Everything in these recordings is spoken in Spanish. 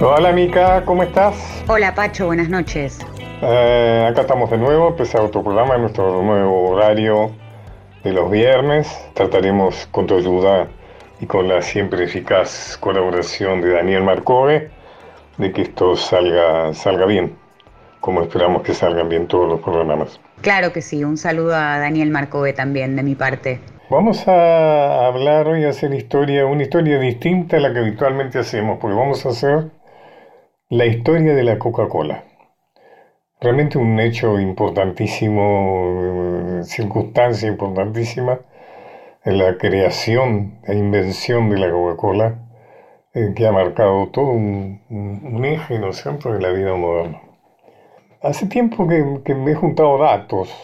Hola Mica, ¿cómo estás? Hola Pacho, buenas noches. Eh, acá estamos de nuevo, empezar otro programa en nuestro nuevo horario de los viernes. Trataremos con tu ayuda y con la siempre eficaz colaboración de Daniel Marcove de que esto salga, salga bien, como esperamos que salgan bien todos los programas. Claro que sí, un saludo a Daniel Marcove también de mi parte. Vamos a hablar hoy, a hacer historia, una historia distinta a la que habitualmente hacemos, porque vamos a hacer la historia de la Coca-Cola. Realmente un hecho importantísimo, circunstancia importantísima en la creación e invención de la Coca-Cola, eh, que ha marcado todo un, eje, ¿no de la vida moderna. Hace tiempo que, que me he juntado datos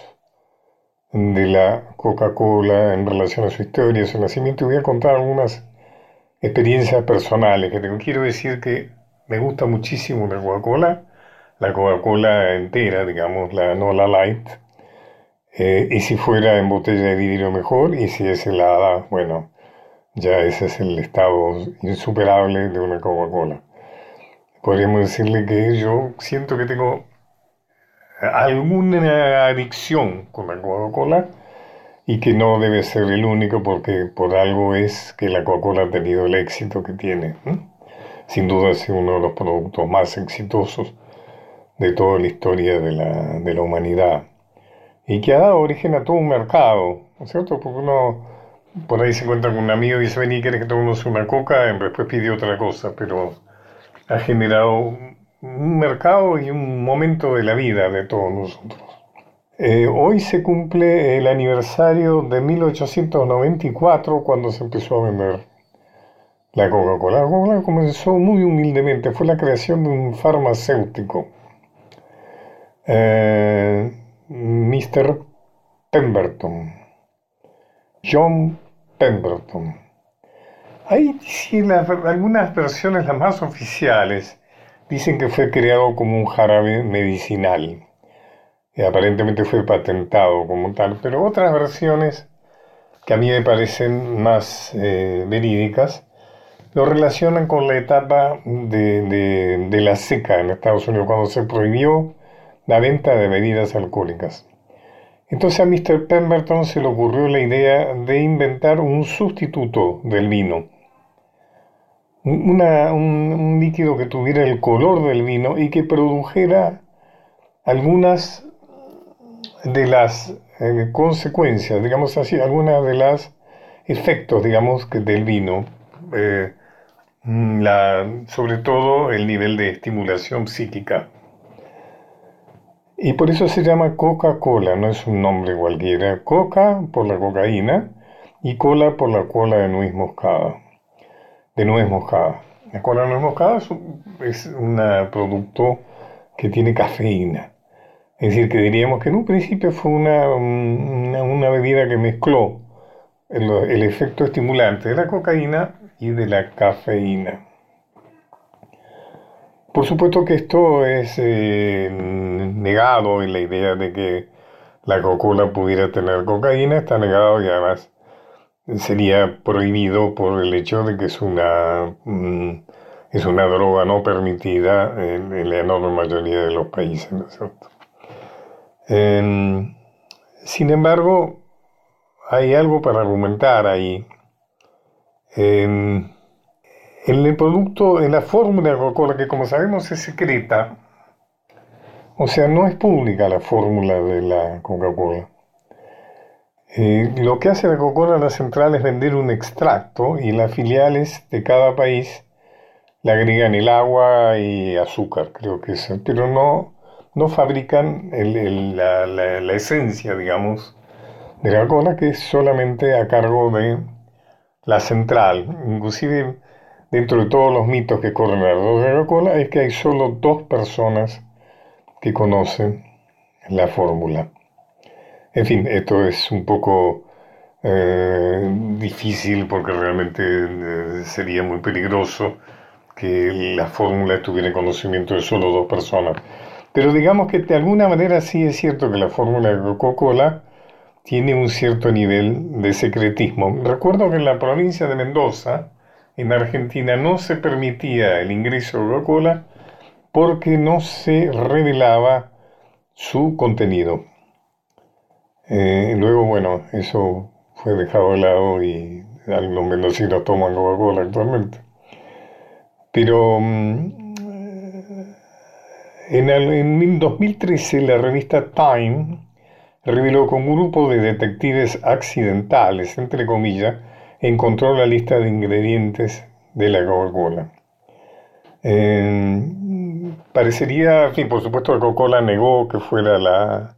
de la Coca-Cola en relación a su historia, su nacimiento, y voy a contar algunas experiencias personales que tengo. Quiero decir que me gusta muchísimo la Coca-Cola, la Coca-Cola entera, digamos, la no la light. Eh, y si fuera en botella de vidrio mejor, y si es helada, bueno, ya ese es el estado insuperable de una Coca-Cola. Podríamos decirle que yo siento que tengo alguna adicción con la Coca-Cola y que no debe ser el único porque por algo es que la Coca-Cola ha tenido el éxito que tiene sin duda es uno de los productos más exitosos de toda la historia de la, humanidad y que ha dado origen a todo un mercado, ¿no cierto? Porque uno por ahí se encuentra con un amigo y dice, vení, ¿quieres que tomemos una coca? Y después pide otra cosa, pero ha generado un mercado y un momento de la vida de todos nosotros. Eh, hoy se cumple el aniversario de 1894 cuando se empezó a vender la Coca-Cola. La Coca-Cola comenzó muy humildemente, fue la creación de un farmacéutico, eh, Mr. Pemberton, John Pemberton. Hay algunas versiones, las más oficiales, dicen que fue creado como un jarabe medicinal. Y aparentemente fue patentado como tal, pero otras versiones que a mí me parecen más eh, verídicas lo relacionan con la etapa de, la seca en Estados Unidos, cuando se prohibió la venta de bebidas alcohólicas. Entonces a Mr. Pemberton se le ocurrió la idea de inventar un sustituto del vino. un, líquido que tuviera el color del vino y que produjera algunas de las eh, consecuencias, digamos así, algunas de las efectos, digamos, que del vino. Eh, la, sobre todo el nivel de estimulación psíquica. Y por eso se llama Coca-Cola, no es un nombre cualquiera. Coca por la cocaína y cola por la cola de nuez moscada. De nuez moscada. La cola de nuez moscada es un, producto que tiene cafeína. Es decir, que diríamos que en un principio fue una, una, bebida que mezcló el efecto estimulante de la cocaína de la cafeína. Por supuesto que esto es eh, negado en la idea de que la Coca-Cola pudiera tener cocaína, está negado y además sería prohibido por el hecho de que es una, mm, es una droga no permitida en, la enorme mayoría de los países, ¿no es cierto? Em, sin embargo, hay algo para argumentar ahí en, el producto, en la fórmula de Coca-Cola, que como sabemos es secreta, o sea, no es pública la fórmula de la Coca-Cola. Eh, lo que hace la Coca-Cola la central es vender un extracto y las filiales de cada país le agregan el agua y azúcar, creo que es, pero no, no fabrican la, la, esencia, digamos, de la Coca-Cola, que es solamente a cargo de la central, inclusive dentro de todos los mitos que corren alrededor de la cola, es que hay solo dos personas que conocen la fórmula. En fin, esto es un poco eh, difícil porque realmente eh, sería muy peligroso que la fórmula estuviera en conocimiento de solo dos personas. Pero digamos que de alguna manera sí es cierto que la fórmula de Coca-Cola tiene un cierto nivel de secretismo. Recuerdo que en la provincia de Mendoza, en Argentina no se permitía el ingreso de Coca-Cola porque no se revelaba su contenido. Eh, luego, bueno, eso fue dejado de lado y algunos mendocinos toman Coca-Cola actualmente. Pero mm, en, en 2013 la revista Time reveló que un grupo de detectives accidentales, entre comillas, encontró la lista de ingredientes de la Coca-Cola. parecería, en por supuesto, que Coca-Cola negó que fuera la,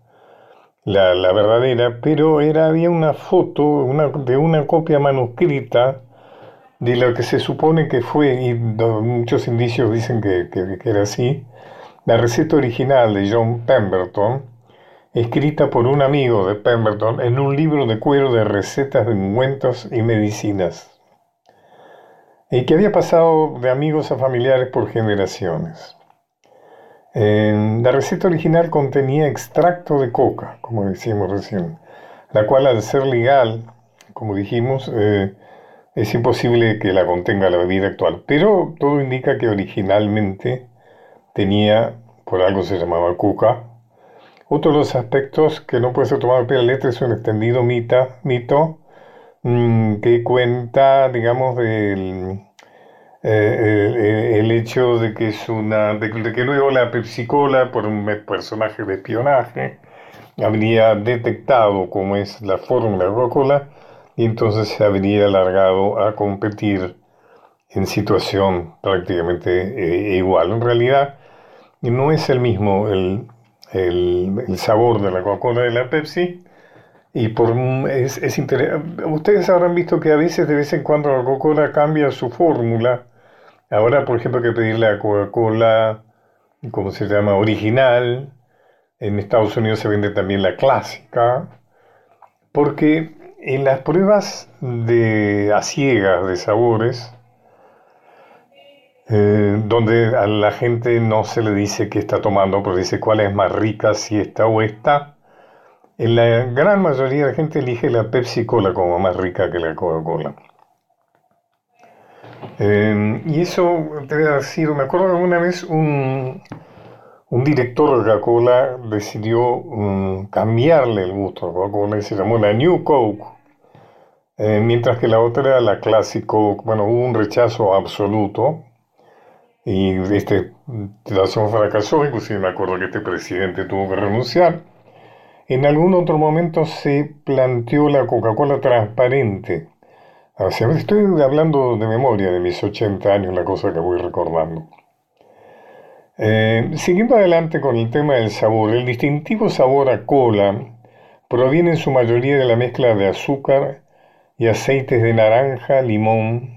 la, verdadera, pero era, había una foto de una copia manuscrita de lo que se supone que fue, y muchos indicios dicen que, que era así, la receta original de John Pemberton, escrita por un amigo de Pemberton en un libro de cuero de recetas de ungüentos y medicinas, y que había pasado de amigos a familiares por generaciones. la receta original contenía extracto de coca, como decíamos recién, la cual al ser legal, como dijimos, eh, es imposible que la contenga la bebida actual, pero todo indica que originalmente tenía, por algo se llamaba coca, otro de los aspectos que no puede ser tomado a pie de letra es un extendido mito mm, que cuenta, digamos, del eh, el, hecho de que es una de, que luego la Pepsi Cola, por un personaje de espionaje, habría detectado cómo es la fórmula Coca-Cola y entonces se habría alargado a competir en situación prácticamente eh, igual. En realidad no es el mismo el, el, sabor de la Coca-Cola de la Pepsi. Y por es, es Ustedes habrán visto que a veces, de vez en cuando, la Coca-Cola cambia su fórmula. Ahora, por ejemplo, hay que pedirle a Coca-Cola, ¿cómo se llama? Original. En Estados Unidos se vende también la clásica. Porque en las pruebas de a ciegas de sabores, eh, donde a la gente no se le dice qué está tomando, pero dice cuál es más rica, si esta o esta. En la gran mayoría de la gente elige la Pepsi Cola como más rica que la Coca-Cola. Eh, y eso debe haber sido, me acuerdo que alguna vez un, un director de Coca-Cola decidió mm, cambiarle el gusto a Coca-Cola y se llamó la New Coke. Eh, mientras que la otra era la clásico, bueno, hubo un rechazo absoluto y este relación fracasó, inclusive me acuerdo que este presidente tuvo que renunciar. En algún otro momento se planteó la Coca-Cola transparente. Estoy hablando de memoria de mis 80 años, la cosa que voy recordando. Eh, siguiendo adelante con el tema del sabor, el distintivo sabor a cola proviene en su mayoría de la mezcla de azúcar y aceites de naranja, limón,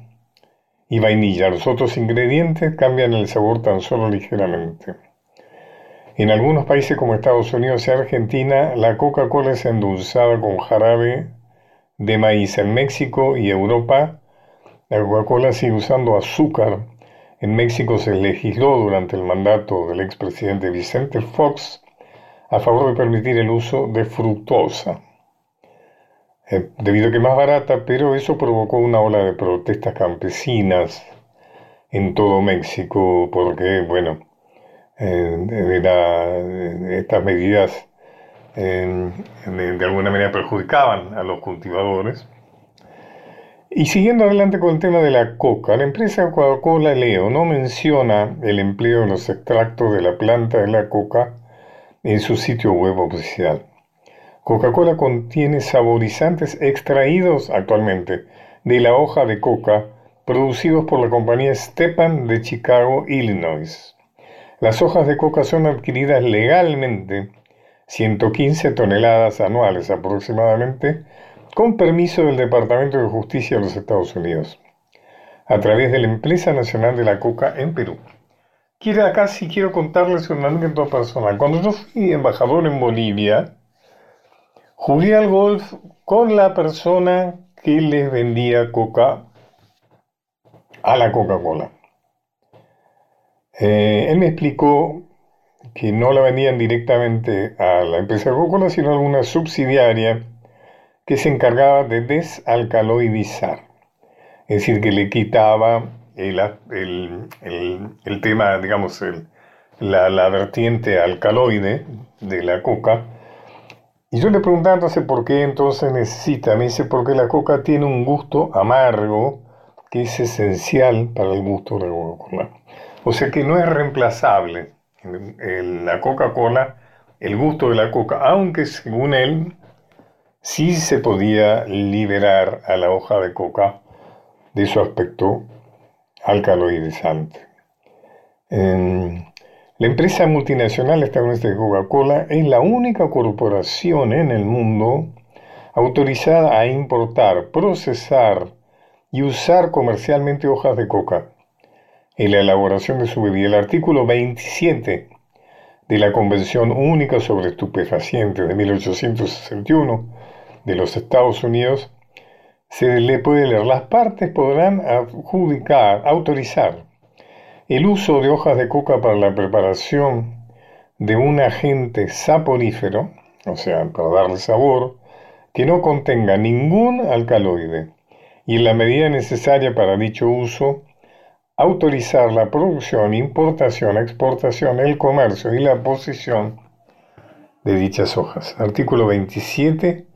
y vainilla. Los otros ingredientes cambian el sabor tan solo ligeramente. En algunos países como Estados Unidos y Argentina, la Coca-Cola es endulzada con jarabe de maíz. En México y Europa, la Coca-Cola sigue usando azúcar. En México se legisló durante el mandato del expresidente Vicente Fox a favor de permitir el uso de fructosa. Eh, debido a que es más barata, pero eso provocó una ola de protestas campesinas en todo México, porque, bueno, eh, estas medidas de, alguna manera perjudicaban a los cultivadores. Y siguiendo adelante con el tema de la coca, la empresa Coca-Cola Leo no menciona el empleo de los extractos de la planta de la coca en su sitio web oficial. Coca-Cola contiene saborizantes extraídos actualmente de la hoja de coca producidos por la compañía Stepan de Chicago, Illinois. Las hojas de coca son adquiridas legalmente, 115 toneladas anuales aproximadamente, con permiso del Departamento de Justicia de los Estados Unidos, a través de la Empresa Nacional de la Coca en Perú. Quiero acá sí quiero contarles una anécdota personal. Cuando yo fui embajador en Bolivia, Jugué al golf con la persona que les vendía coca a la Coca-Cola. Eh, él me explicó que no la vendían directamente a la empresa Coca-Cola, sino a alguna subsidiaria que se encargaba de desalcaloidizar. es decir, que le quitaba el, el, tema, digamos, la, la, vertiente alcaloide de la coca. Y yo le preguntaba entonces por qué entonces necesita. Me dice, porque la coca tiene un gusto amargo que es esencial para el gusto de la Coca-Cola. O sea que no es reemplazable en la Coca-Cola el gusto de la coca, aunque según él sí se podía liberar a la hoja de coca de su aspecto alcaloidizante. La empresa multinacional estadounidense de Coca-Cola es la única corporación en el mundo autorizada a importar, procesar y usar comercialmente hojas de coca en la elaboración de su bebida. El artículo 27 de la Convención Única sobre Estupefacientes de 1861 de los Estados Unidos, se le puede leer, las partes podrán adjudicar, autorizar el uso de hojas de coca para la preparación de un agente saporífero, o sea, para darle sabor, que no contenga ningún alcaloide y en la medida necesaria para dicho uso, autorizar la producción, importación, exportación, el comercio y la posición de dichas hojas. Artículo 27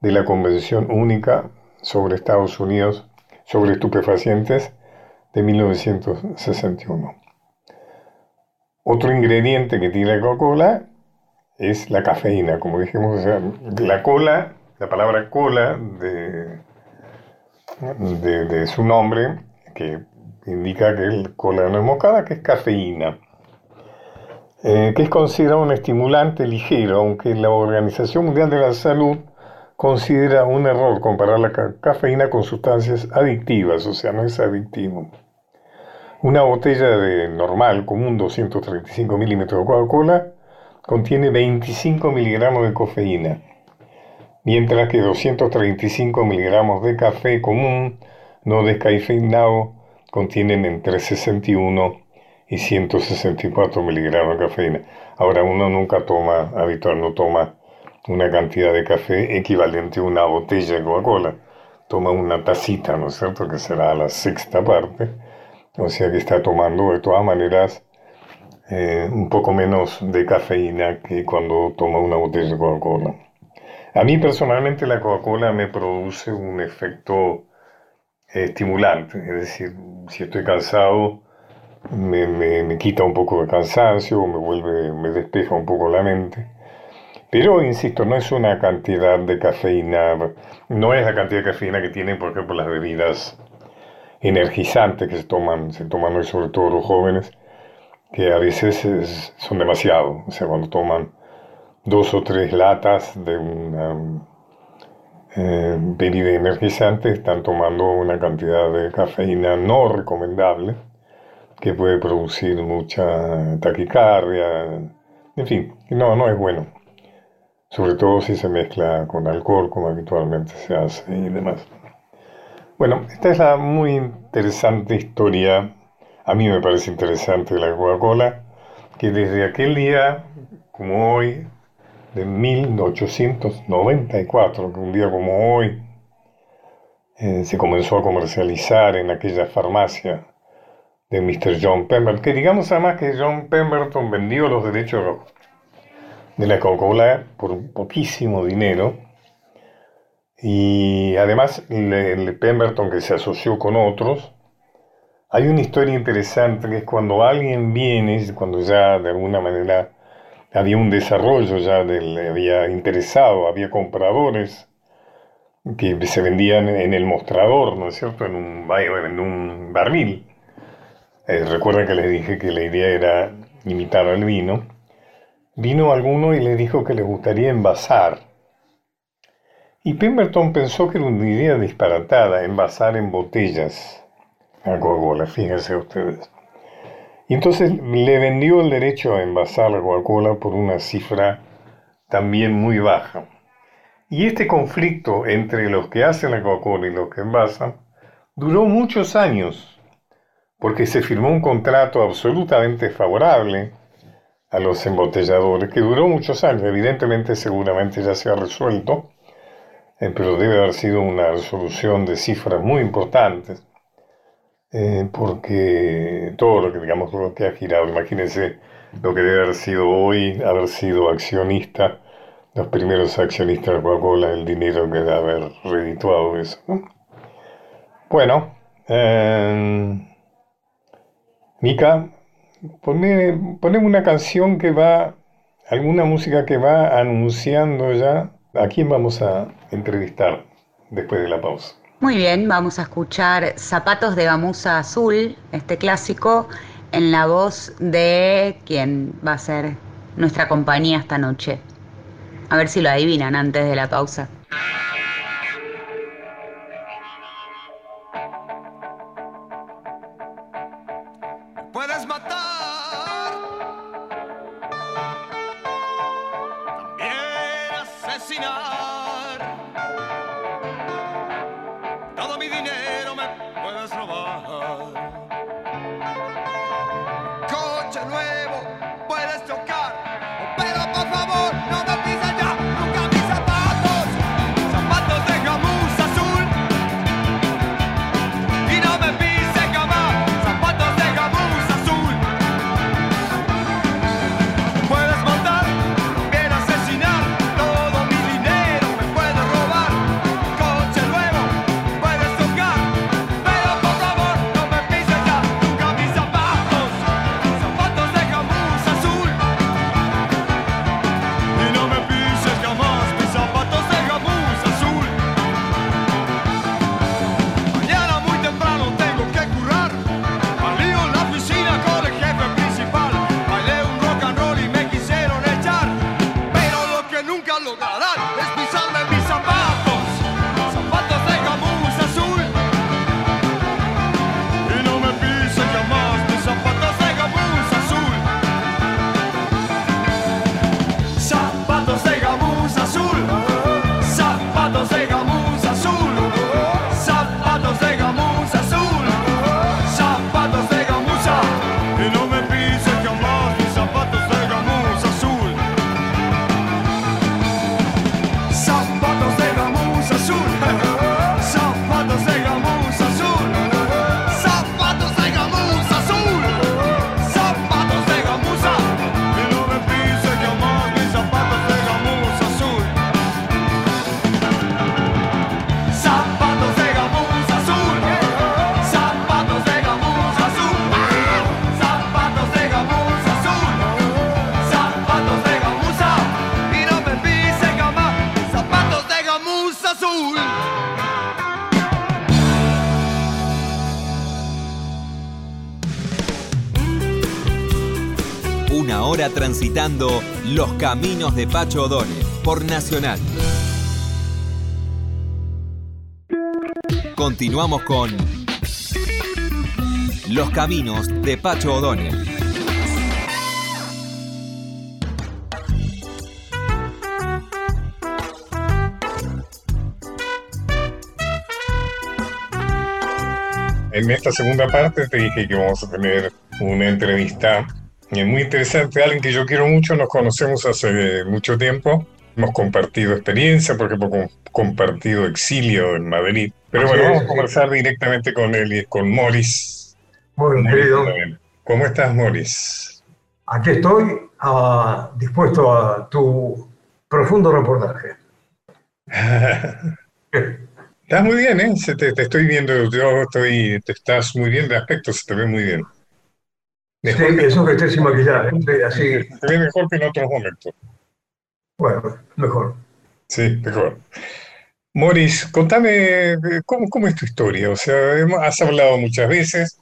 de la Convención Única sobre Estados Unidos sobre estupefacientes de 1961. Otro ingrediente que tiene la Coca-Cola es la cafeína, como dijimos, la cola, la palabra cola de, de su nombre, que indica que el cola no es moscada, que es cafeína, eh, que es considerado un estimulante ligero, aunque la Organización Mundial de la Salud considera un error comparar la cafeína con sustancias adictivas, o sea, no es adictivo. Una botella de normal, común, 235 milímetros de Coca-Cola, contiene 25 miligramos de cafeína, mientras que 235 miligramos de café común, no descafeinado, contienen entre 61 y 164 miligramos de cafeína. Ahora uno nunca toma, habitual no toma una cantidad de café equivalente a una botella de Coca-Cola. Toma una tacita, ¿no es cierto? Que será la sexta parte. O sea que está tomando de todas maneras eh, un poco menos de cafeína que cuando toma una botella de Coca-Cola. A mí personalmente la Coca-Cola me produce un efecto estimulante, es decir, si estoy cansado, me, me, quita un poco de cansancio, me vuelve, me despeja un poco la mente. Pero, insisto, no es una cantidad de cafeína, no es la cantidad de cafeína que tienen, por ejemplo, las bebidas energizantes que se toman, se toman hoy sobre todo los jóvenes, que a veces son demasiado. O sea, cuando toman dos o tres latas de una eh, bebida energizante están tomando una cantidad de cafeína no recomendable que puede producir mucha taquicardia, en fin, no, no es bueno. Sobre todo si se mezcla con alcohol, como habitualmente se hace y demás. Bueno, esta es la muy interesante historia, a mí me parece interesante la Coca-Cola, que desde aquel día, como hoy, de 1894, que un día como hoy eh, se comenzó a comercializar en aquella farmacia de Mr. John Pemberton, que digamos además que John Pemberton vendió los derechos de la Coca-Cola por poquísimo dinero y además el Pemberton que se asoció con otros, hay una historia interesante que es cuando alguien viene, cuando ya de alguna manera había un desarrollo ya, del, había interesado, había compradores que se vendían en el mostrador, ¿no es cierto?, en un, en un barril. Eh, recuerden que les dije que la idea era imitar al vino. Vino alguno y le dijo que le gustaría envasar. Y Pemberton pensó que era una idea disparatada, envasar en botellas a Coca-Cola, fíjense ustedes. Y entonces le vendió el derecho a envasar la Coca-Cola por una cifra también muy baja. Y este conflicto entre los que hacen la Coca-Cola y los que envasan duró muchos años, porque se firmó un contrato absolutamente favorable a los embotelladores, que duró muchos años, evidentemente seguramente ya se ha resuelto, pero debe haber sido una resolución de cifras muy importantes. eh, porque todo lo que, digamos, lo que ha girado, imagínense lo que debe haber sido hoy, haber sido accionista, los primeros accionistas de Coca-Cola, el dinero que debe haber redituado eso. Bueno, eh, Mica, poneme una canción que va, alguna música que va anunciando ya a quién vamos a entrevistar después de la pausa. Muy bien, vamos a escuchar Zapatos de Gamuza Azul, este clásico, en la voz de quien va a ser nuestra compañía esta noche. A ver si lo adivinan antes de la pausa. Los caminos de Pacho O'Donnell por Nacional. Continuamos con Los caminos de Pacho O'Donnell. En esta segunda parte te dije que vamos a tener una entrevista es muy interesante, alguien que yo quiero mucho, nos conocemos hace mucho tiempo, hemos compartido experiencia porque hemos compartido exilio en Madrid. Pero bueno, vamos a conversar directamente con él y con Morris. Muy bien, querido. ¿Cómo estás, Morris? Aquí estoy ah, dispuesto a tu profundo reportaje. estás muy bien, ¿eh? te, te, estoy viendo, yo estoy, te estás muy bien de aspecto, se te ve muy bien. Mejor sí, que, eso que esté sin maquillaje, así. Se ve mejor que en otros momentos. Bueno, mejor. Sí, mejor. Moris, contame eh, ¿cómo, cómo, es tu historia. O sea, has hablado muchas veces.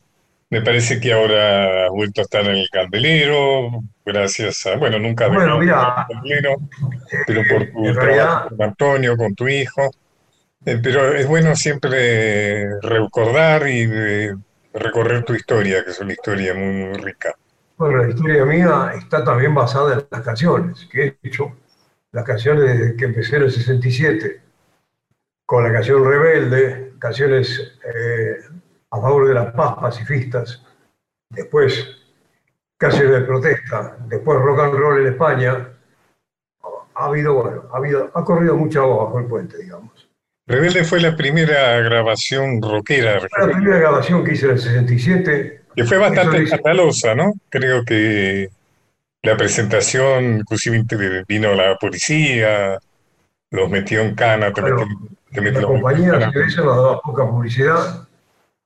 Me parece que ahora has vuelto a estar en el candelero, gracias a, bueno, nunca bueno, mira, candelero, pero por tu trabajo con Antonio, con tu hijo. Eh, pero es bueno siempre recordar y eh, recorrer tu historia, que es una historia muy, rica. Bueno, la historia mía está también basada en las canciones que he hecho, las canciones desde que empecé en el 67, con la canción Rebelde, canciones eh, a favor de las paz pacifistas, después canciones de protesta, después rock and roll en España. Ha habido, bueno, ha, habido, ha corrido mucha agua bajo el puente, digamos. Rebelde fue la primera grabación rockera. Fue la primera grabación que hice en el 67. Que fue bastante escandalosa, ¿no? Creo que la presentación, inclusive vino la policía, los metió en cana. Te la compañía de nos daba poca publicidad,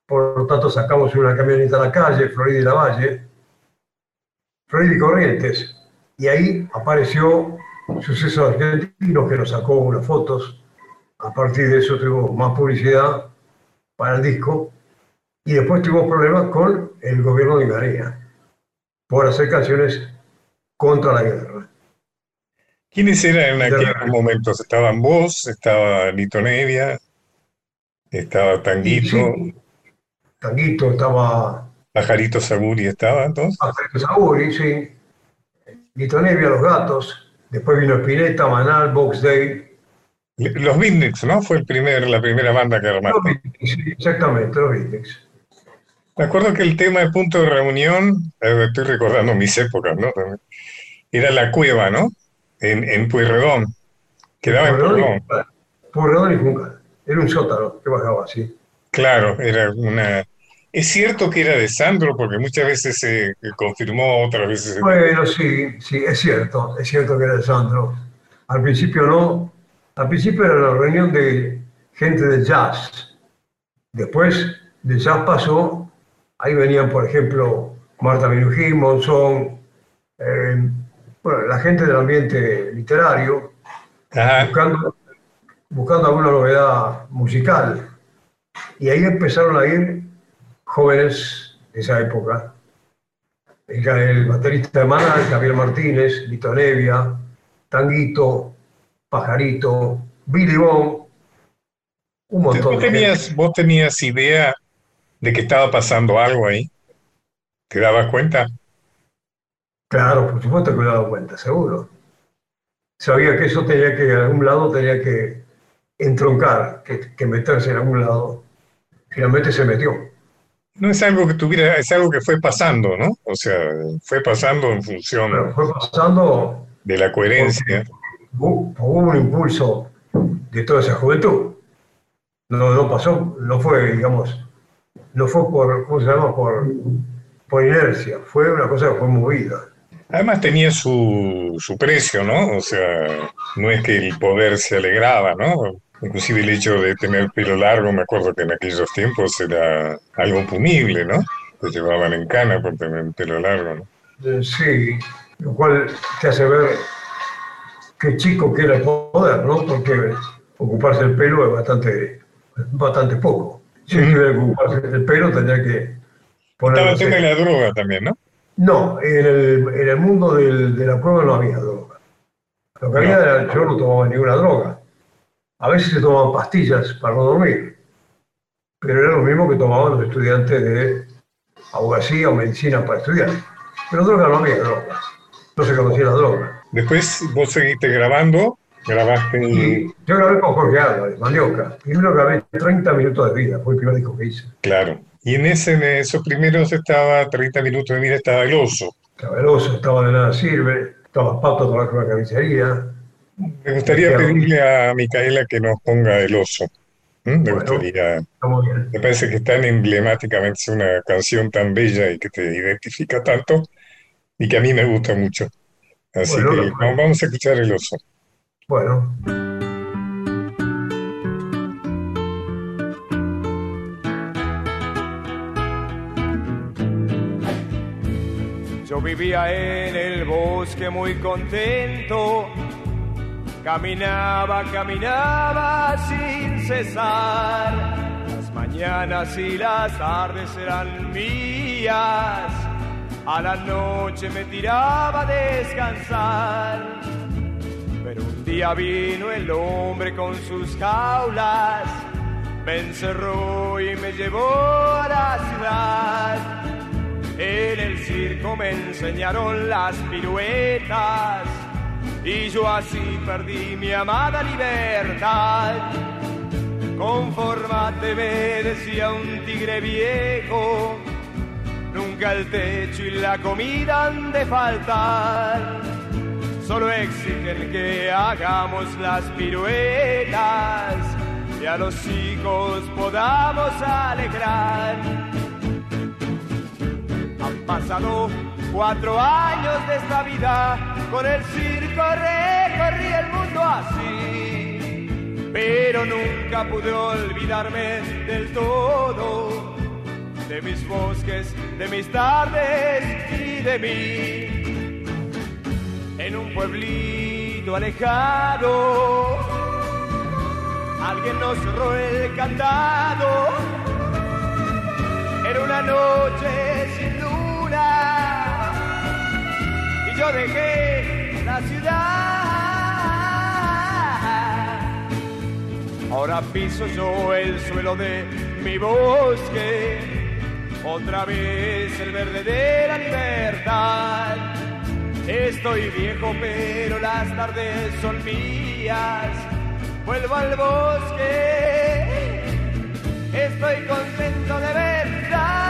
por lo tanto sacamos una camioneta a la calle, Florida y la Valle, Florida y Corrientes, y ahí apareció Sucesos Argentinos que nos sacó unas fotos. A partir de eso tuvimos más publicidad para el disco y después tuvimos problemas con el gobierno de María por hacer canciones contra la guerra. ¿Quiénes eran en aquellos momentos? ¿Estaban vos? ¿Estaba Lito Nevia? ¿Estaba Tanguito? Tanguito, estaba... ¿Pajarito Saguri estaba entonces? Pajarito Saguri, sí. Lito Nevia, Los Gatos. Después vino Spinetta, Manal, Box Day. Los Beatniks, ¿no? Fue el primer, la primera banda que armaste. exactamente, los Beatniks. Me acuerdo que el tema de punto de reunión, eh, estoy recordando mis épocas, ¿no? Era la cueva, ¿no? En, en Pueyrredón. Quedaba en Pueyrredón. Pueyrredón y Juncal. Era un sótano que bajaba así. Claro, era una... Es cierto que era de Sandro, porque muchas veces se confirmó, otras veces... Bueno, sí, sí, es cierto, es cierto que era de Sandro. Al principio no, al principio era la reunión de gente de jazz. Después de jazz pasó Ahí venían, por ejemplo, Marta Minujín, Monzón, eh, bueno, la gente del ambiente literario, buscando, buscando alguna novedad musical. Y ahí empezaron a ir jóvenes de esa época. El, baterista de Mana, Javier Martínez, Lito Nevia, Tanguito, Pajarito, Billy Bond, un montón. ¿Vos tenías, ¿Vos tenías idea de que estaba pasando algo ahí? ¿Te dabas cuenta? Claro, por supuesto que me daba cuenta, seguro. Sabía que eso tenía que, en algún lado tenía que entroncar, que, meterse en algún lado. Finalmente se metió. No es algo que tuviera, es algo que fue pasando, ¿no? O sea, fue pasando en función fue pasando de la coherencia. Hubo, un impulso de toda esa juventud. No, no pasó, no fue, digamos, no fue por, ¿cómo se llama? Por, por inercia, fue una cosa que fue movida. Además tenía su, su precio, ¿no? O sea, no es que el poder se alegraba, ¿no? Inclusive el hecho de tener pelo largo, me acuerdo que en aquellos tiempos era algo punible, ¿no? Te llevaban en cana por tener pelo largo, ¿no? Eh, sí, lo cual te hace ver qué chico que era el poder, ¿no? Porque ocuparse el pelo es bastante, bastante poco. Si tuviera que ocuparse el pelo, tendría que poner. Estaba el tema de la droga también, ¿no? No, en el, en el mundo del, de la prueba no había droga. Lo que había era, yo no tomaba ninguna droga. A veces se tomaban pastillas para no dormir, pero era lo mismo que tomaban los estudiantes de abogacía o medicina para estudiar. Pero droga no había droga, no se conocía la droga. Después vos seguiste grabando Grabaste. yo grabé con Jorge Álvarez, Mandioca. Primero grabé 30 minutos de vida, fue el primer disco que hice. Claro. Y en, ese, en esos primeros estaba 30 minutos de vida, estaba el oso. Estaba el oso, estaba de nada sirve, estaba Pato trabajando en la carnicería. Me gustaría pedirle a Micaela que nos ponga el oso. ¿Mm? Me gustaría. Me parece que tan emblemáticamente es una canción tan bella y que te identifica tanto y que a mí me gusta mucho. Así que vamos a escuchar el oso. Bueno. Yo vivía en el bosque muy contento, caminaba, caminaba sin cesar. Las mañanas y las tardes eran mías, a la noche me tiraba a descansar pero un día vino el hombre con sus jaulas, me encerró y me llevó a la ciudad. En el circo me enseñaron las piruetas y yo así perdí mi amada libertad. Conformate, me decía un tigre viejo, nunca el techo y la comida han de faltar solo exigen que hagamos las piruetas y a los hijos podamos alegrar. Han pasado cuatro años de esta vida, con el circo recorrí el mundo así, pero nunca pude olvidarme del todo de mis bosques, de mis tardes y de mí. En un pueblito alejado, alguien nos cerró el candado. Era una noche sin luna y yo dejé la ciudad. Ahora piso yo el suelo de mi bosque otra vez el verde de la libertad. Estoy viejo, pero las tardes son mías. Vuelvo al bosque, estoy contento de verdad.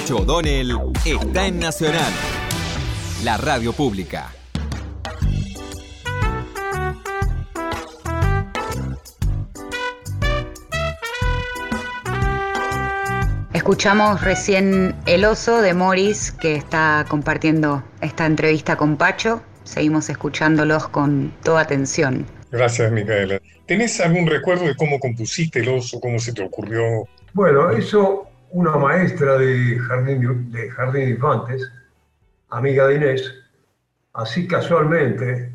Pacho O'Donnell está en Nacional, la radio pública. Escuchamos recién El Oso de Morris, que está compartiendo esta entrevista con Pacho. Seguimos escuchándolos con toda atención. Gracias, Micaela. ¿Tenés algún recuerdo de cómo compusiste El Oso, cómo se te ocurrió? Bueno, eso una maestra de jardín de, jardín de infantes, amiga de Inés, así casualmente,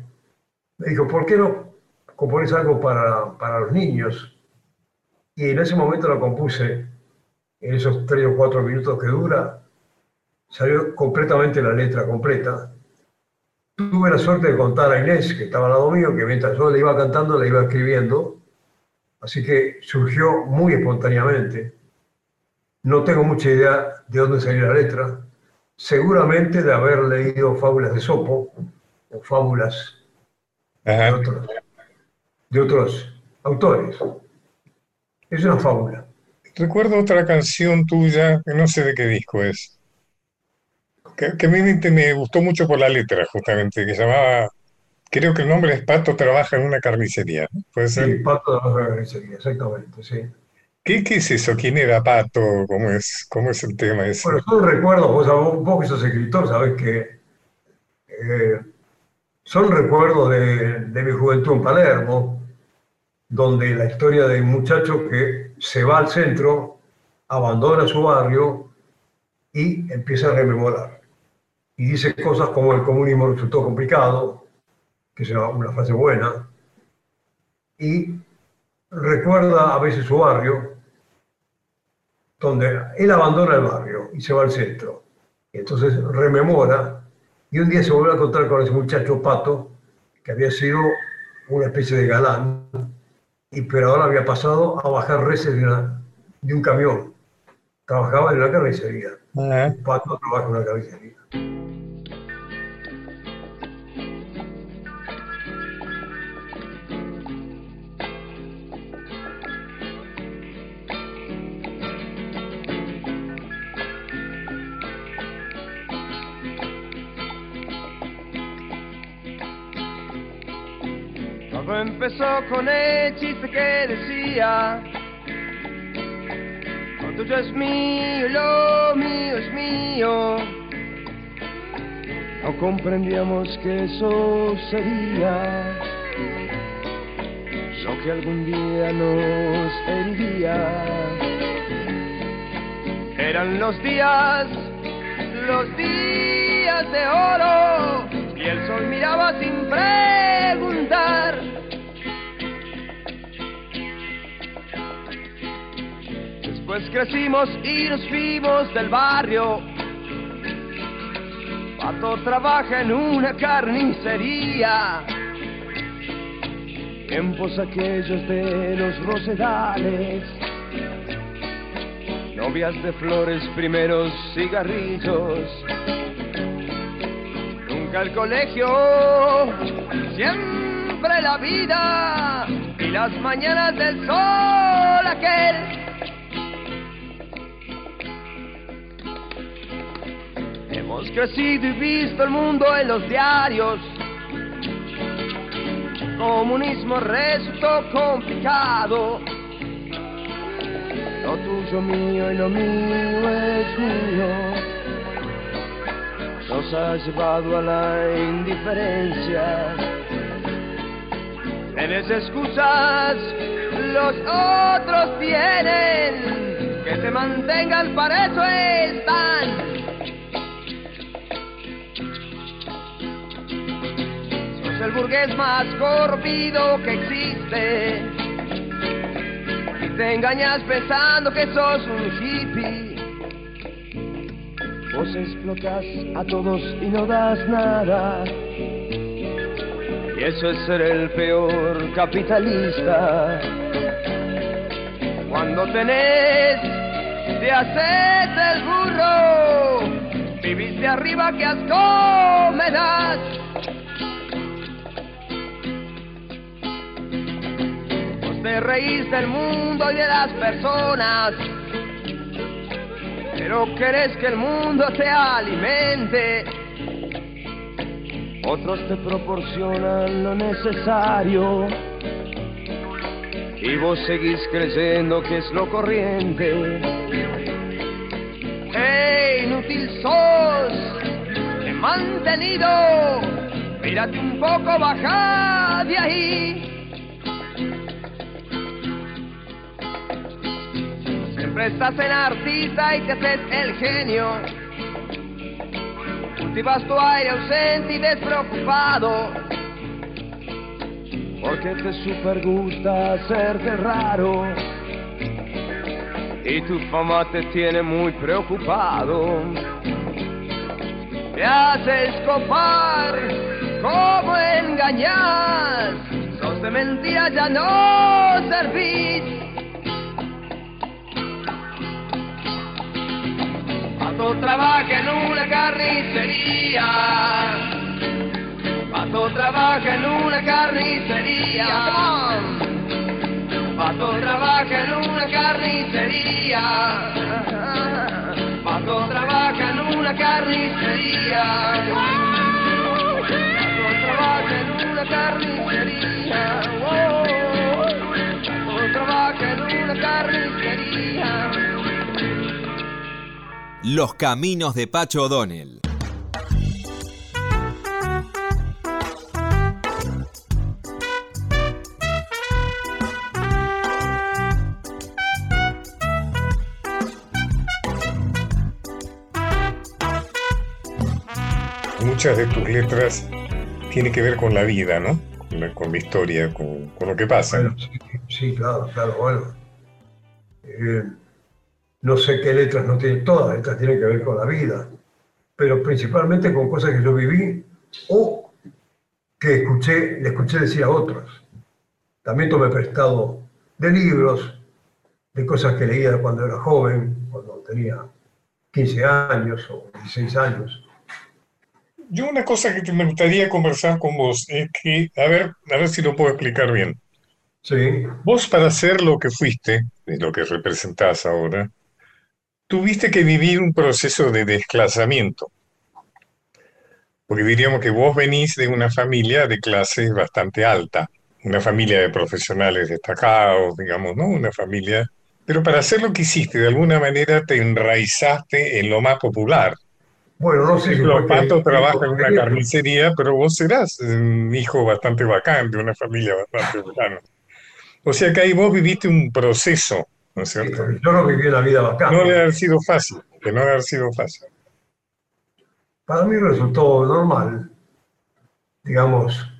me dijo, ¿por qué no compones algo para, para los niños? Y en ese momento lo compuse, en esos tres o cuatro minutos que dura, salió completamente la letra completa. Tuve la suerte de contar a Inés, que estaba al lado mío, que mientras yo le iba cantando, le iba escribiendo, así que surgió muy espontáneamente. No tengo mucha idea de dónde salió la letra. Seguramente de haber leído fábulas de Sopo o fábulas de otros, autores. Es una fábula. Recuerdo otra canción tuya, que no sé de qué disco es, que, a mí me, gustó mucho por la letra, justamente, que llamaba, creo que el nombre es Pato trabaja en una carnicería. ¿Puede ser? Sí, Pato trabaja en una carnicería, exactamente, sí. ¿Qué, es eso? ¿Quién era Pato? ¿Cómo es, cómo es el tema ese? Bueno, son recuerdos, vos, vos que sos escritor, sabés que eh, son recuerdos de, de, mi juventud en Palermo, donde la historia de un muchacho que se va al centro, abandona su barrio y empieza a rememorar. Y dice cosas como el comunismo resultó complicado, que es una frase buena, y recuerda a veces su barrio, donde él abandona el barrio y se va al centro. entonces rememora y un día se vuelve a encontrar con ese muchacho Pato, que había sido una especie de galán, y pero ahora había pasado a bajar reses de, de un camión. Trabajaba en una carnicería. Pato trabaja en una carnicería. Empezó con el chiste que decía, lo tuyo es mío, lo mío es mío. No comprendíamos que eso sería lo que algún día nos heriría. Eran los días, los días de oro, y el sol miraba sin preguntar Después crecimos y nos fuimos del barrio. Pato trabaja en una carnicería. Tiempos aquellos de los rosedales. Novias de flores, primeros cigarrillos. Nunca el colegio, siempre la vida y las mañanas del sol aquel. Hemos crecido y visto el mundo en los diarios. Comunismo resultó complicado. Lo tuyo mío y lo mío es mío. Nos ha llevado a la indiferencia. Tienes excusas, los otros tienen. Que te mantengan, para eso están. El burgués más corrompido que existe. Y te engañas pensando que sos un hippie. Vos explotas a todos y no das nada. Y eso es ser el peor capitalista. Cuando tenés, te haces el burro. Vivís de arriba, que asco me. Te reís del mundo y de las personas. Pero querés que el mundo te alimente. Otros te proporcionan lo necesario. Y vos seguís creyendo que es lo corriente. ¡Ey, inútil sos! ¡Te mantenido! Mírate un poco, baja de ahí. Siempre estás en artista y te haces el genio. Cultivas tu aire ausente y despreocupado. Porque te super gusta hacerte raro. Y tu fama te tiene muy preocupado. Te haces copar, como engañas. Sos de mentira, ya no servís. Pato trabaja en una carnicería. Pato trabaja en una carnicería. Pato trabaja en una carnicería. Pato trabaja en una carnicería. Pato trabaja en una carnicería. Pato trabaja en una. Los caminos de Pacho O'Donnell. Muchas de tus letras tienen que ver con la vida, ¿no? Con la, con la historia, con, con lo que pasa. Bueno, sí, sí, claro, claro, bueno. Eh, no sé qué letras no tienen, todas las letras tienen que ver con la vida, pero principalmente con cosas que yo viví o que escuché, le escuché decir a otros. También tomé prestado de libros, de cosas que leía cuando era joven, cuando tenía 15 años o 16 años. Yo una cosa que me gustaría conversar con vos es que, a ver, a ver si lo puedo explicar bien. Sí, Vos para ser lo que fuiste, lo que representás ahora, tuviste que vivir un proceso de desclasamiento. Porque diríamos que vos venís de una familia de clase bastante alta, una familia de profesionales destacados, digamos, ¿no? Una familia... Pero para hacer lo que hiciste, de alguna manera te enraizaste en lo más popular. bueno, no sé si Los patos trabajan en una carnicería, pero vos serás un hijo bastante bacán, de una familia bastante bacana. O sea que ahí vos viviste un proceso, ¿no es cierto? Yo no viví la vida bacana. No debe haber sido fácil, que no debe haber sido fácil. Para mí resultó normal. Digamos,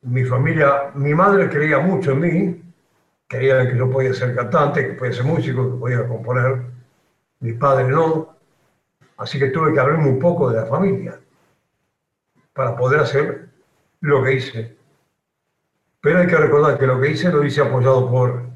mi familia, mi madre creía mucho en mí Querían que yo podía ser cantante, que podía ser músico, que podía componer. Mi padre no. Así que tuve que abrirme un poco de la familia para poder hacer lo que hice. Pero hay que recordar que lo que hice lo hice apoyado por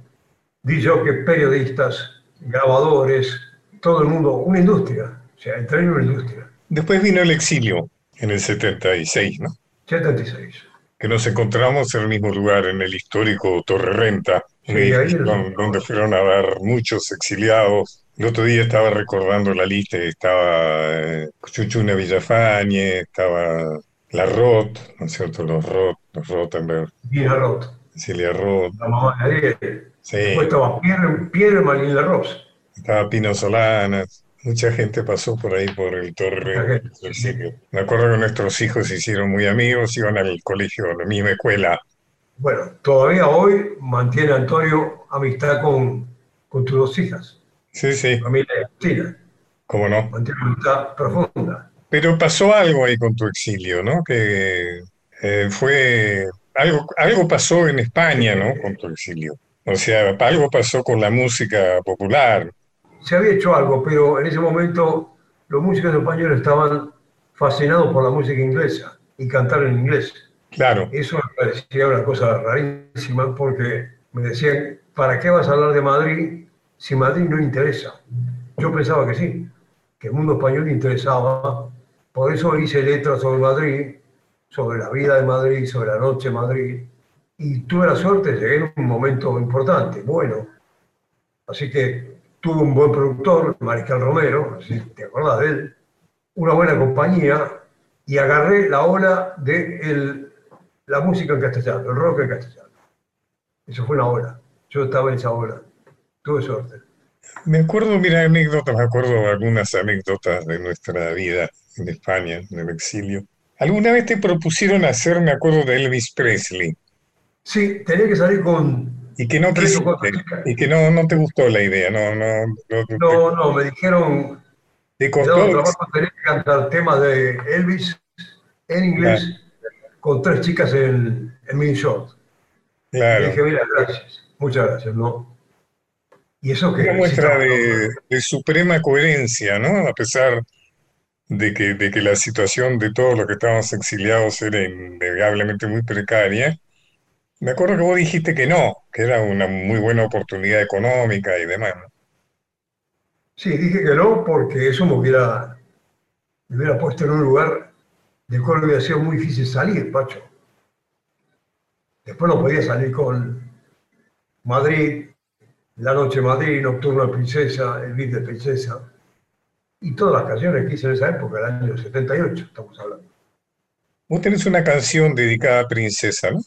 DJs, periodistas, grabadores, todo el mundo, una industria. O sea, entré en una industria. Después vino el exilio en el 76, ¿no? 76. Que nos encontramos en el mismo lugar, en el histórico Torre Renta, donde fueron a dar muchos exiliados. El otro día estaba recordando la lista, estaba eh, Chuchuna Villafañe, estaba la Roth, ¿no es cierto? Los Roth, los Rottenberg. Gina Roth. Cecilia Roth. La. Sí. Después estaba Pierre, Pierre Roth. Estaba Pino Solanas. Mucha gente pasó por ahí, por el Torre Me acuerdo que nuestros hijos se hicieron muy amigos, iban al colegio, a la misma escuela. Bueno, todavía hoy mantiene Antonio amistad con, con tus dos hijas. Sí, sí. Familia Agustina. ¿Cómo no? Mantiene amistad profunda. Pero pasó algo ahí con tu exilio, ¿no? Que eh, fue. Algo, algo pasó en España, ¿no? Con tu exilio. O sea, algo pasó con la música popular se había hecho algo, pero en ese momento los músicos españoles estaban fascinados por la música inglesa y cantar en inglés. Claro. Eso me parecía una cosa rarísima porque me decían, ¿para qué vas a hablar de Madrid si Madrid no interesa? Yo pensaba que sí, que el mundo español interesaba. Por eso hice letras sobre Madrid, sobre la vida de Madrid, sobre la noche de Madrid. Y tuve la suerte, llegué en un momento importante, bueno. Así que tuve un buen productor, Mariscal Romero, si te acordás de él, una buena compañía y agarré la ola de la música en castellano, el rock en castellano. Eso fue una ola. Yo estaba en esa ola. Tuve suerte. Me acuerdo, mira, anécdotas, me acuerdo algunas anécdotas de nuestra vida en España, en el exilio. ¿Alguna vez te propusieron hacer, me acuerdo de Elvis Presley? Sí, tenía que salir con y que no y que no, no te gustó la idea, no, no, no, no, me dijeron te costó trabajo tenía que cantar temas de Elvis en inglés con tres chicas en, en mini short. Claro. Y dije, mira, gracias, muchas gracias, ¿no? Y eso que... Una muestra de, de, suprema coherencia, ¿no? A pesar de que, de que la situación de todos los que estábamos exiliados era innegablemente muy precaria, me acuerdo que vos dijiste que no, que era una muy buena oportunidad económica y demás. Sí, dije que no porque eso me hubiera, me hubiera puesto en un lugar del cual hubiera sido muy difícil salir, Pacho. Después no podía salir con Madrid, La Noche Madrid, Nocturno de Princesa, El Beat de Princesa, y todas las canciones que hice en esa época, el año 78, estamos hablando. Vos tenés una canción dedicada a Princesa, ¿no?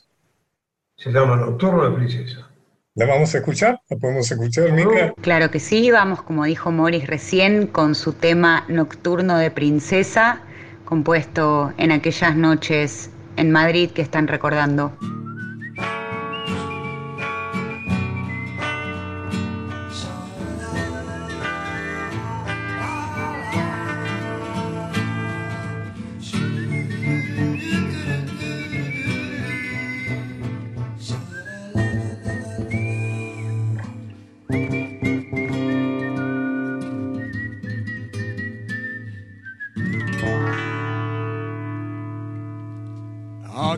Se llama Nocturno de Princesa. ¿La vamos a escuchar? ¿La podemos escuchar, Mica? Claro que sí, vamos, como dijo Morris recién, con su tema Nocturno de Princesa, compuesto en aquellas noches en Madrid que están recordando.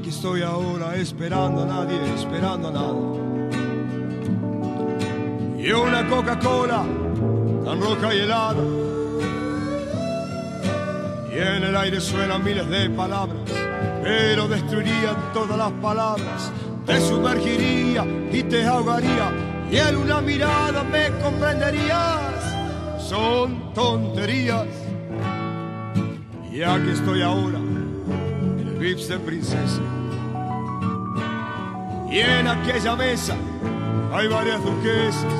Estoy ahora esperando a nadie, esperando a nada. Y una Coca-Cola tan roja y helada. Y en el aire suenan miles de palabras, pero destruirían todas las palabras. Te sumergiría y te ahogaría, y en una mirada me comprenderías. Son tonterías. Y aquí estoy ahora, en el Vips de Princesa. Y en aquella mesa hay varias duquesas.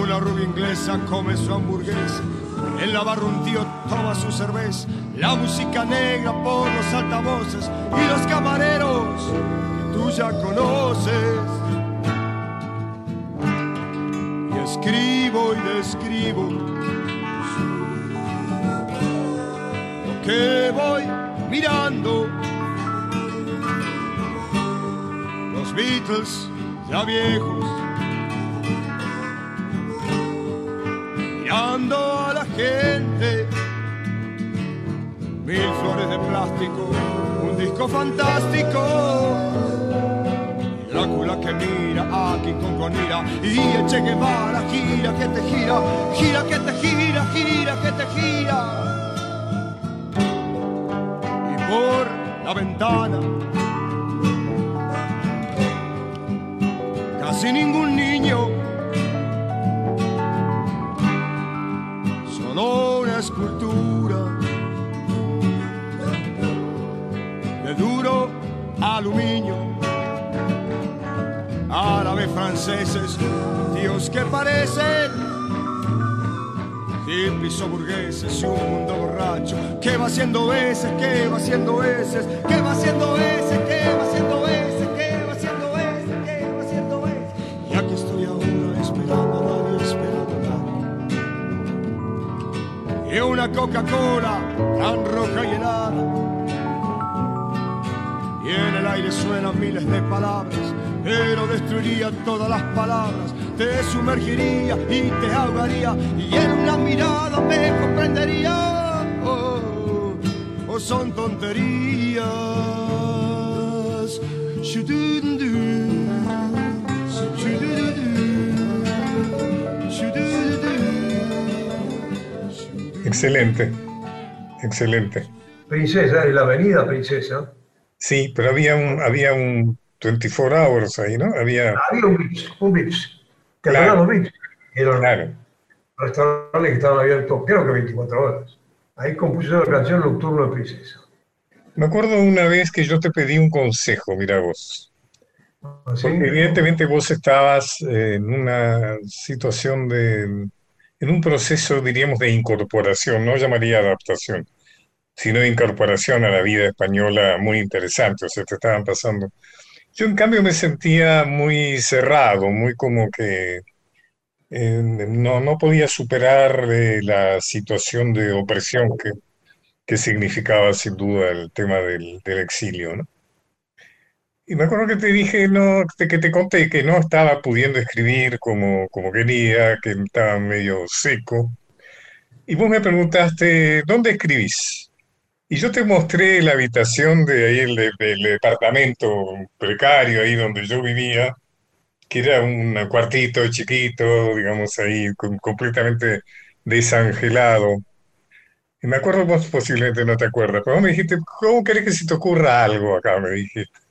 Una rubia inglesa come su hamburguesa. En la barra un tío toma su cerveza. La música negra por los altavoces y los camareros que tú ya conoces. Y escribo y describo lo que voy mirando Beatles ya viejos, mirando a la gente, mil flores de plástico, un disco fantástico. Drácula que mira aquí con Conira y el Che Guevara gira que te gira, gira que te gira, gira que te gira. Y por la ventana casi ningún niño, solo una escultura de duro aluminio. Árabes, franceses, tíos que parecen hippies o burgueses y un mundo borracho. Que va haciendo veces, que va haciendo veces, que va haciendo veces, una Coca-Cola tan roja y helada. Y en el aire suenan miles de palabras, pero destruiría todas las palabras, te sumergiría y te ahogaría, y en una mirada me comprendería. Oh, oh, son tonterías. Excelente, excelente. Princesa, en la avenida Princesa, Sí, pero había un, había un 24 hours ahí, ¿no? Había, había un Vips, un Vips. ¿Te Claro. acordás los Vips? Eran claro. restaurantes que estaban abiertos, creo que 24 horas. Ahí compuse la canción Nocturno de Princesa. Me acuerdo una vez que yo te pedí un consejo, mira vos. Así, Porque evidentemente vos estabas en una situación de, en un proceso, diríamos, de incorporación, no llamaría adaptación, sino de incorporación a la vida española muy interesante, o sea, te estaban pasando. Yo en cambio me sentía muy cerrado, muy como que eh, no, no podía superar eh, la situación de opresión que, que significaba sin duda el tema del, del exilio, ¿no? Y me acuerdo que te dije, no, que te conté que no estaba pudiendo escribir como, como quería, que estaba medio seco. Y vos me preguntaste, ¿dónde escribís? Y yo te mostré la habitación de ahí, el, departamento precario ahí donde yo vivía, que era un cuartito chiquito, digamos ahí, com- completamente desangelado. Y me acuerdo, vos posiblemente no te acuerdas, pero vos me dijiste, ¿cómo querés que se te ocurra algo acá? Me dijiste.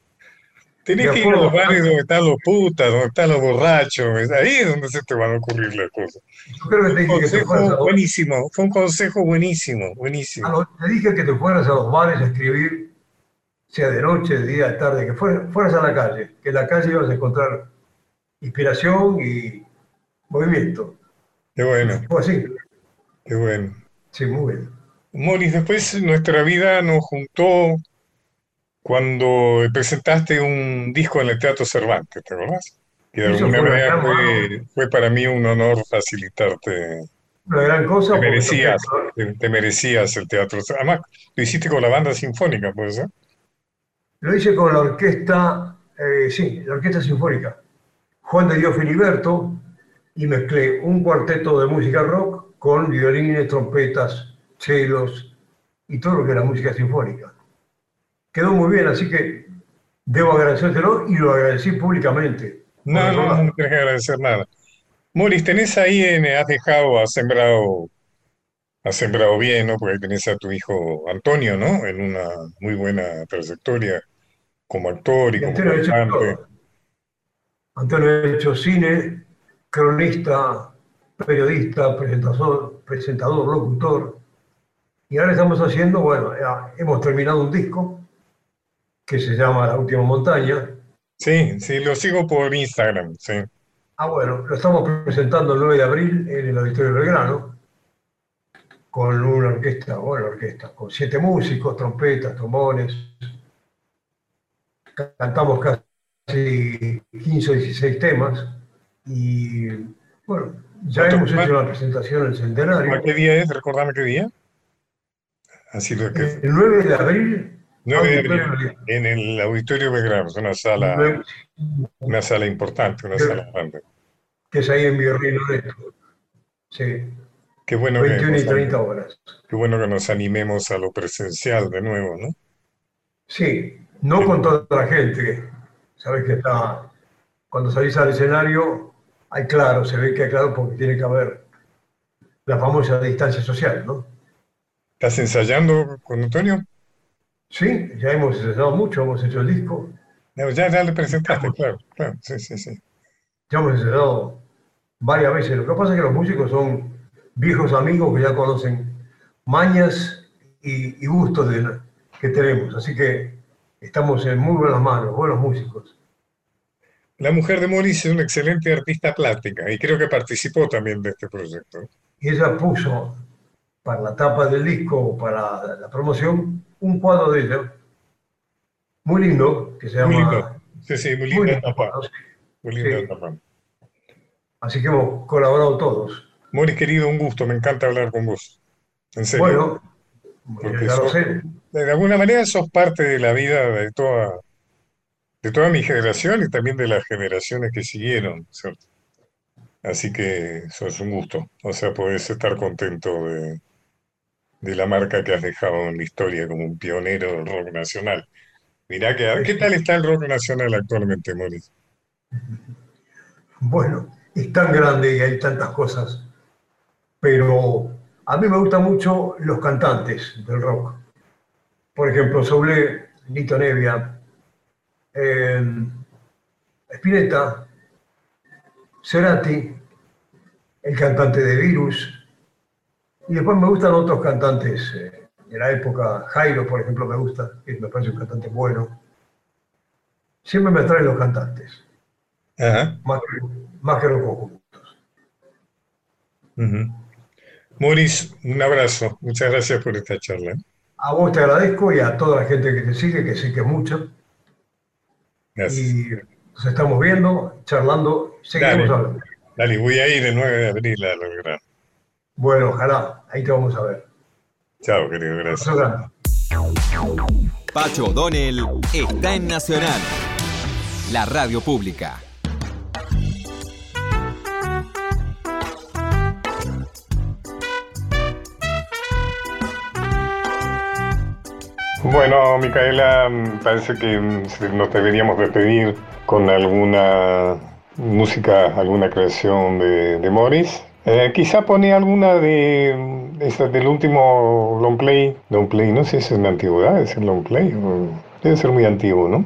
De que ir a los bares donde están los putas, donde están los borrachos, es ahí es donde se te van a ocurrir las cosas. Yo creo que te dije que te fueras a los, buenísimo, fue un consejo buenísimo, a buenísimo. los- te dije que te fueras a los bares a escribir, sea de noche, de día, de tarde, que fueras, fueras a la calle, que en la calle ibas a encontrar inspiración y movimiento. Qué bueno, Fue así. qué bueno. Sí, muy bien. Moris, después nuestra vida nos juntó cuando presentaste un disco en el Teatro Cervantes, ¿te acordás? Que de Eso alguna fue manera fue, fue para mí un honor facilitarte. Una gran cosa. Te merecías, te, te merecías el Teatro. Además, lo hiciste con la banda sinfónica, ¿puede ser? Lo hice con la orquesta, eh, sí, la orquesta sinfónica. Juan de Dios Filiberto y mezclé un cuarteto de música rock con violines, trompetas, chelos y todo lo que es la música sinfónica. Quedó muy bien, así que debo agradecértelo y lo agradecí públicamente. No, no, no lado. tienes que agradecer nada. Moris, tenés ahí, en, has dejado, has sembrado, has sembrado bien, ¿no? Porque tenés a tu hijo Antonio, ¿no? En una muy buena trayectoria como actor y como Antonio ha hecho cantante. Antonio ha hecho cine, cronista, periodista, presentador, presentador, locutor. Y ahora estamos haciendo, bueno, hemos terminado un disco que se llama La Última Montaña. Sí, sí, lo sigo por Instagram, sí. Ah, bueno, lo estamos presentando el 9 de abril en el Auditorio Belgrano con una orquesta, bueno, orquesta, con siete músicos, trompetas, trombones. Cantamos casi 15 o 16 temas y, bueno, ya ¿Cuánto- hemos hecho la presentación en el ¿A Centenario. qué día es? Recordame qué día. Así lo que El 9 de abril, 9 de abril, en el Auditorio Belgrano, una sala, una sala importante, una sala grande. Que es ahí en Virrino Sí. Qué bueno 21 y 30 horas. Qué bueno que nos animemos a lo presencial de nuevo, ¿no? Sí, no con toda la gente. Sabes que está, cuando salís al escenario, hay claro, se ve que hay claro porque tiene que haber la famosa distancia social, ¿no? ¿Estás ensayando con Antonio? Sí, ya hemos ensayado mucho, hemos hecho el disco. ya, ya le presentaste, claro, claro, sí, sí, sí. Ya hemos ensayado varias veces. Lo que pasa es que los músicos son viejos amigos que ya conocen mañas y, gustos que tenemos. Así que estamos en muy buenas manos, buenos músicos. La mujer de Morris es una excelente artista plástica y creo que participó también de este proyecto. Y ella puso para la tapa del disco, para la promoción, un cuadro de ella, muy lindo, que se llama... Muy lindo. Sí, sí, muy lindo. Muy linda tapa. Así que hemos colaborado todos. Mori, querido, un gusto, me encanta hablar con vos. En serio. Bueno, Porque de alguna manera sos parte de la vida de toda, de toda mi generación y también de las generaciones que siguieron, ¿cierto? Así que eso es un gusto. O sea, podés estar contento de, de la marca que has dejado en la historia como un pionero del rock nacional. Mirá que, ¿qué tal está el rock nacional actualmente, Moris? Bueno, es tan grande y hay tantas cosas, pero a mí me gustan mucho los cantantes del rock. Por ejemplo, Soule, Nito Nevia, eh, Spinetta, Cerati, el cantante de Virus, y después me gustan otros cantantes eh, de la época, Jairo, por ejemplo, me gusta, que me parece un cantante bueno. Siempre me atraen los cantantes, Más, que, más, que, los conjuntos. Maurice, un abrazo, muchas gracias por esta charla. A vos te agradezco y a toda la gente que te sigue, que sé que es mucha. Gracias. Y nos estamos viendo, charlando, seguimos hablando. Dale, voy a ir el 9 de abril a lograr. Bueno, ojalá, ahí te vamos a ver. Chao, querido, gracias. Pacho O'Donnell está en Nacional, la radio pública. Bueno, Micaela, parece que nos deberíamos despedir con alguna música, alguna creación de, de Morris. Eh, quizá pone alguna de, del último long play. Long play, no sé si es una antigüedad, es el long play. Debe ser muy antiguo, ¿no?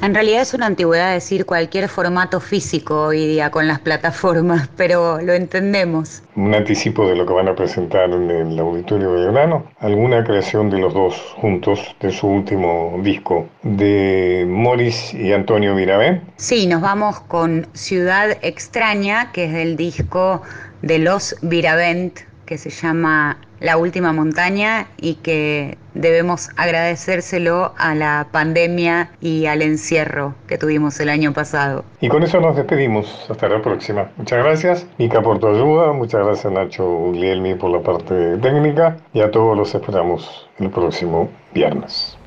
En realidad es una antigüedad decir cualquier formato físico hoy día con las plataformas, pero lo entendemos. Un anticipo de lo que van a presentar en el Auditorio Belgrano, alguna creación de los dos juntos de su último disco, de Morris y Antonio Virabé. Sí, nos vamos con Ciudad Extraña, que es del disco de los Viravent, que se llama La Última Montaña y que debemos agradecérselo a la pandemia y al encierro que tuvimos el año pasado. Y con eso nos despedimos. Hasta la próxima. Muchas gracias, Mica, por tu ayuda. Muchas gracias, Nacho Guglielmi, por la parte técnica. Y a todos los esperamos el próximo viernes.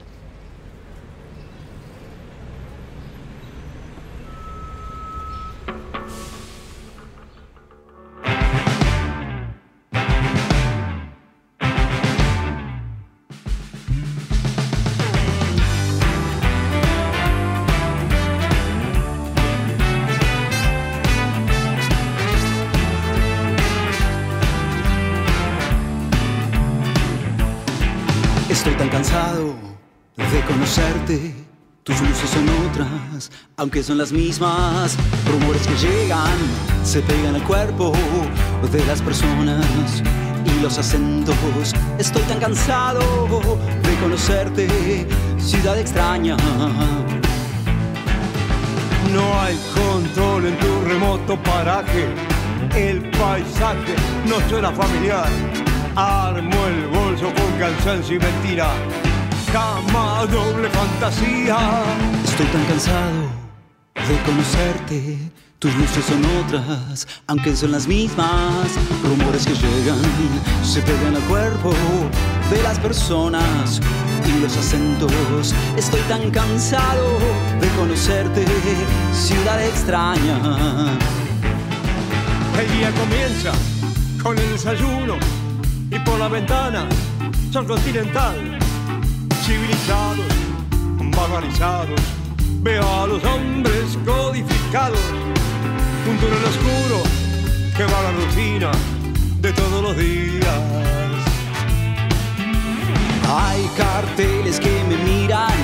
Son las mismas. Rumores que llegan, se pegan al cuerpo de las personas y los acentos. Estoy tan cansado de conocerte, ciudad extraña. No hay control en tu remoto paraje, el paisaje no suena familiar. Armo el bolso con cansancio y mentira cama, doble fantasía. Estoy tan cansado de conocerte. Tus luces son otras, aunque son las mismas. Rumores que llegan, se pegan al cuerpo de las personas y los acentos. Estoy tan cansado de conocerte, ciudad extraña. El día comienza con el desayuno y por la ventana sol continental. Civilizados, barbarizados, veo a los hombres codificados. Un túnel oscuro que va a la rutina de todos los días. Hay carteles que me miran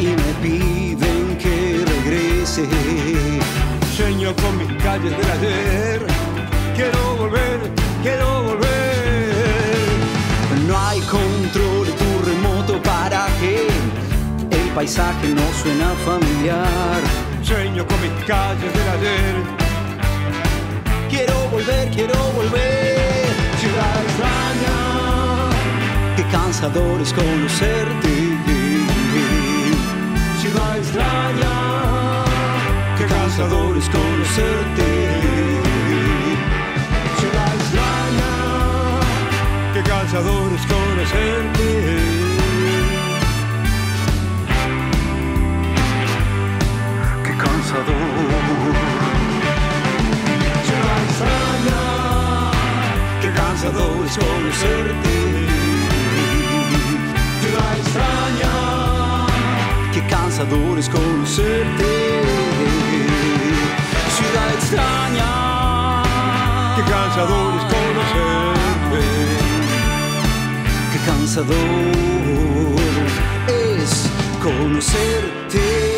y me piden que regrese. Sueño con mis calles del ayer. Quiero volver, quiero volver. No hay control de tu remoto para que paisaje no suena familiar. Sueño con mis calles del ayer. Quiero volver, quiero volver. Ciudad extraña. Qué cansador es conocerte. Ciudad extraña. Qué cansador es conocerte. Ciudad extraña. Qué cansador es conocerte. Cansador. Ciudad extraña. Qué cansador es conocerte. Ciudad extraña. Qué cansador es conocerte. Ciudad extraña. Qué cansador es conocerte. Qué cansador es conocerte.